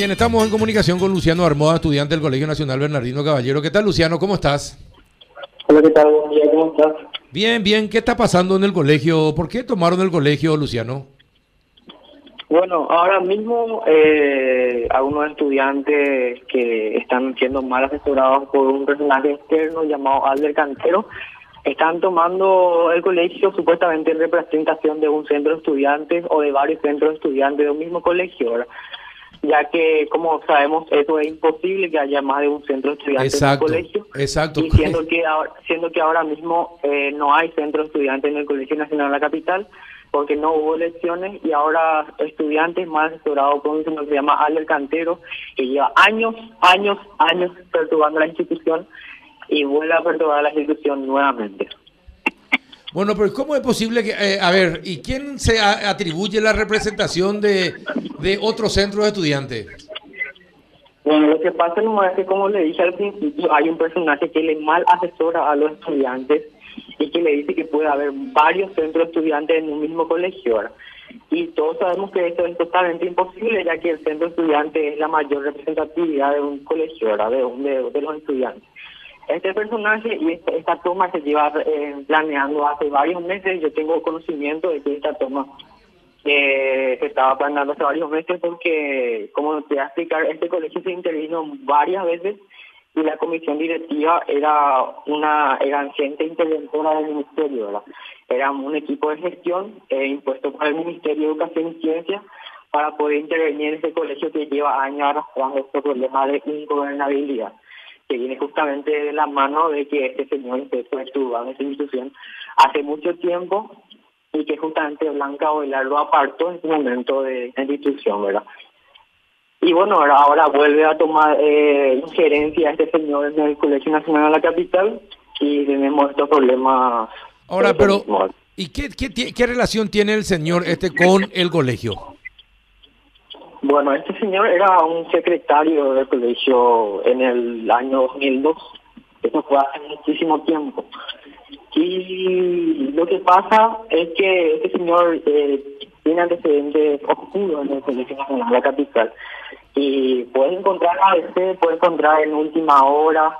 Bien, estamos en comunicación con Luciano Armoda, estudiante del Colegio Nacional Bernardino Caballero. ¿Qué tal, Luciano? ¿Cómo estás? Hola, ¿qué tal? Buen día, ¿cómo estás? Bien, bien. ¿Qué está pasando en el colegio? ¿Por qué tomaron el colegio, Luciano? Bueno, ahora mismo eh, algunos estudiantes que están siendo mal asesorados por un personaje externo llamado Alder Cantero están tomando el colegio supuestamente en representación de un centro de estudiantes o de varios centros de estudiantes de un mismo colegio, ¿verdad? Ya que como sabemos eso es imposible que haya más de un centro de estudiantes en el colegio exacto y siendo que ahora, siendo que ahora mismo eh, no hay centro de estudiantes en el Colegio Nacional de la Capital porque no hubo elecciones y ahora estudiantes más asesorados por un señor que se llama Alder Cantero que lleva años, años, años perturbando la institución y vuelve a perturbar la institución nuevamente. Bueno, pero ¿cómo es posible que, eh, a ver, ¿y quién se atribuye la representación de, de otros centros de estudiantes? Bueno, lo que pasa no es que, como le dije al principio, hay un personaje que le mal asesora a los estudiantes y que le dice que puede haber varios centros de estudiantes en un mismo colegio. Y todos sabemos que esto es totalmente imposible, ya que el centro de estudiantes es la mayor representatividad de un colegio, ¿verdad? De, de los estudiantes. Este personaje y esta, toma se lleva eh, planeando hace varios meses. Yo tengo conocimiento de que esta toma eh, se estaba planeando hace varios meses porque, como te voy a explicar, este colegio se intervino varias veces y la comisión directiva era una era gente interventora del ministerio. Era un equipo de gestión eh, impuesto por el Ministerio de Educación y Ciencia para poder intervenir en ese colegio que lleva años arrastrando este problema de ingobernabilidad que viene justamente de la mano de que este señor a estudiar en esa institución hace mucho tiempo y que justamente Blanca Ovelar lo apartó en su momento de la institución, ¿verdad? Y bueno, ahora, ahora vuelve a tomar eh, injerencia este señor en el Colegio Nacional de la Capital y tenemos estos problemas. Ahora, pero, ¿y qué, qué, qué relación tiene el señor este con el colegio? Bueno, este señor era un secretario del colegio en el año 2002. Eso fue hace muchísimo tiempo. Y lo que pasa es que este señor eh, tiene antecedentes oscuros en el Colegio Nacional de la Capital. Y puede encontrar a veces, puede encontrar en última hora,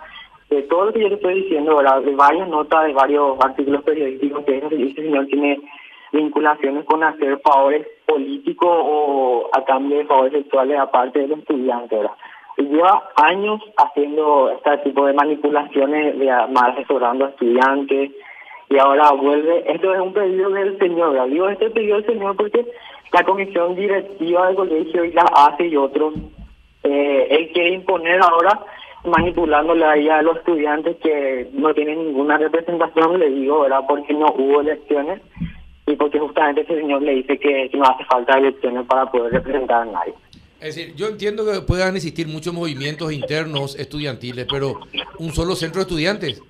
de todo lo que yo le estoy diciendo, ¿verdad? de varias notas, de varios artículos periodísticos que este señor tiene vinculaciones con hacer favores políticos o a cambio de favores sexuales aparte de los estudiantes. ¿verdad? Lleva años haciendo este tipo de manipulaciones, de, mal asesorando a estudiantes y ahora vuelve. Esto es un pedido del señor, ¿verdad? digo este pedido del señor porque la comisión directiva del colegio y la hace y otros, eh, él quiere imponer ahora manipulándole ahí a los estudiantes que no tienen ninguna representación, le digo, ¿verdad? Porque no hubo elecciones porque justamente ese señor le dice que, no hace falta elecciones para poder representar a nadie. Es decir, yo entiendo que puedan existir muchos movimientos internos estudiantiles, pero un solo centro de estudiantes.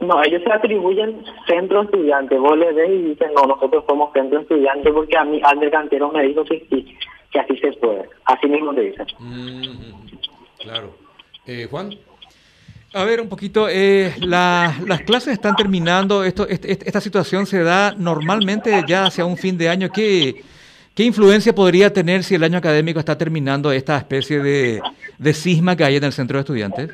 No, ellos se atribuyen centro estudiante. Vos le ves y dicen, no, nosotros somos centro estudiante porque a mí Ander Cantero me dijo que sí, que así se puede. Así mismo te dicen. Mm, claro. Eh, Juan. A ver, un poquito, eh, las clases están terminando, esto, esta situación se da normalmente ya hacia un fin de año. ¿Qué, ¿Qué influencia podría tener si el año académico está terminando esta especie de, de que hay en el centro de estudiantes?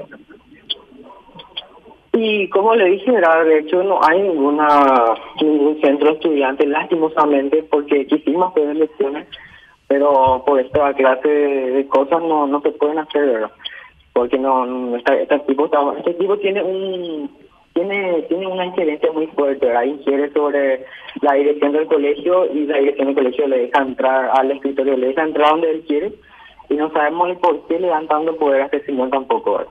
Y como le dije, de hecho no hay ninguna ningún centro de estudiantes, lastimosamente, porque quisimos tener lecciones, pero por esta clase de cosas no, no se pueden hacer, ¿verdad? Porque no, este, este, tipo este tipo tiene un tiene tiene una injerencia muy fuerte. ¿verdad? ingiere sobre la dirección del colegio y la dirección del colegio le deja entrar al escritorio le deja entrar donde él quiere y no sabemos por qué le dan tanto poder a este señor tampoco.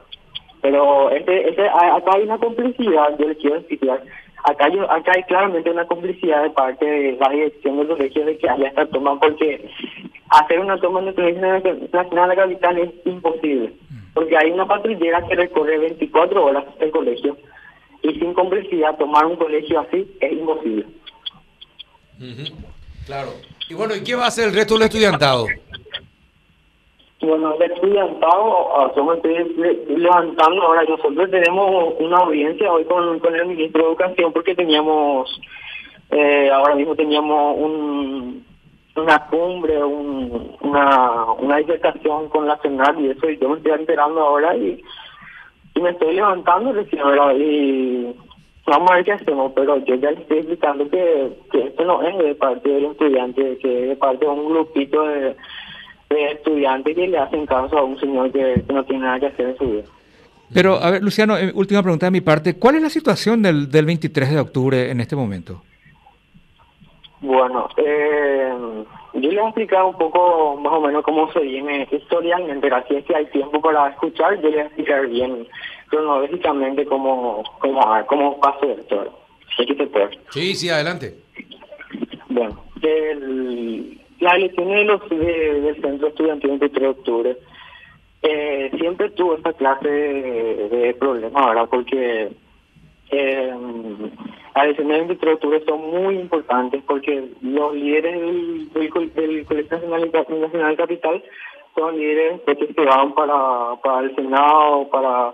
Pero este, este acá hay una complicidad yo le quiero explicar. Acá yo acá hay claramente una complicidad de parte de la dirección del colegio de que haya esta toma porque hacer una toma en el colegio nacional de la capital es imposible porque hay una patrullera que recorre 24 horas el colegio y sin complejidad tomar un colegio así es imposible. Claro. Y bueno, ¿y qué va a hacer el resto del estudiantado? Bueno, el estudiantado, ah, estoy levantando ahora. Nosotros tenemos una audiencia hoy con, con el ministro de Educación porque teníamos, eh, ahora mismo teníamos un una cumbre, un, una, una con la CENAR y eso, y yo me estoy enterando ahora y, y me estoy levantando recién, ¿verdad? Y vamos a ver qué hacemos, pero yo ya le estoy explicando que, que esto no es de parte del estudiante, que es de parte de un grupito de, de estudiantes que le hacen caso a un señor que, que no tiene nada que hacer en su vida. Pero, a ver, Luciano, eh, última pregunta de mi parte. ¿Cuál es la situación del, del 23 de octubre en este momento? Bueno, eh, yo les voy a explicar un poco más o menos cómo se viene historialmente, así es que hay tiempo para escuchar, yo les voy a explicar bien cronológicamente cómo, cómo, cómo pasó esto. ¿Sí, que se puede? Sí, sí, adelante. Bueno, el, las elecciones de los, de- del Centro Estudiantil 23 de octubre eh, siempre tuvo esta clase de, de problemas, ¿verdad? Porque eh, las elecciones del 23 de octubre son muy importantes porque los líderes del, del, col- del Colegio Nacional, Nacional Capital son líderes que se van para, para el Senado, para,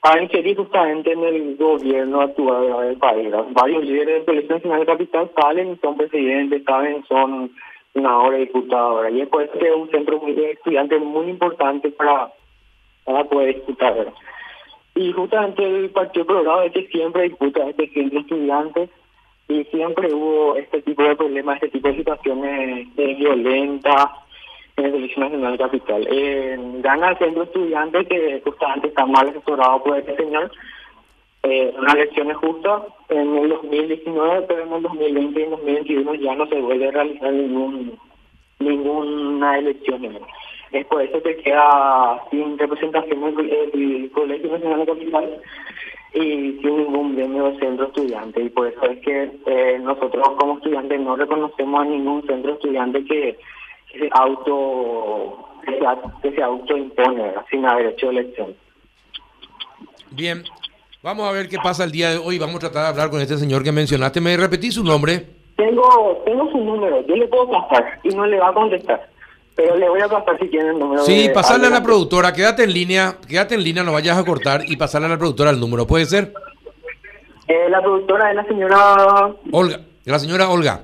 para ingerir justamente en el gobierno actual del país. Varios líderes del Colegio Nacional Capital salen son presidentes, saben, son senadores, diputados. Y es es un centro muy- de estudiantes muy importante para, para poder disputar. Y justamente el Partido Colorado es que siempre disputa este centro de estudiantes y siempre hubo este tipo de problemas, este tipo de situaciones violentas en el Colegio Nacional Capital. Eh, gana de estudiantes que justamente está mal asesorado por este señor. Eh, unas elecciones justas en el 2019, pero en el 2020 y en el 2021 ya no se vuelve a realizar ningún ninguna elección. Es por eso que queda sin representación el, el Colegio Nacional de Capital y sin ningún gremio de centro estudiante. Y por eso es que eh, nosotros como estudiantes no reconocemos a ningún centro estudiante que, se auto que se, que se sin haber hecho elección. Bien, vamos a ver qué pasa el día de hoy. Vamos a tratar de hablar con este señor que mencionaste. ¿Me repetí su nombre? Tengo tengo su número, yo le puedo pasar y no le va a contestar. Pero le voy a pasar si tiene el número. Sí, de pasarle a la productora. Quédate en línea, quédate en línea, no vayas a cortar y pasarle a la productora el número. ¿Puede ser? Eh, la productora es la señora Olga, la señora Olga.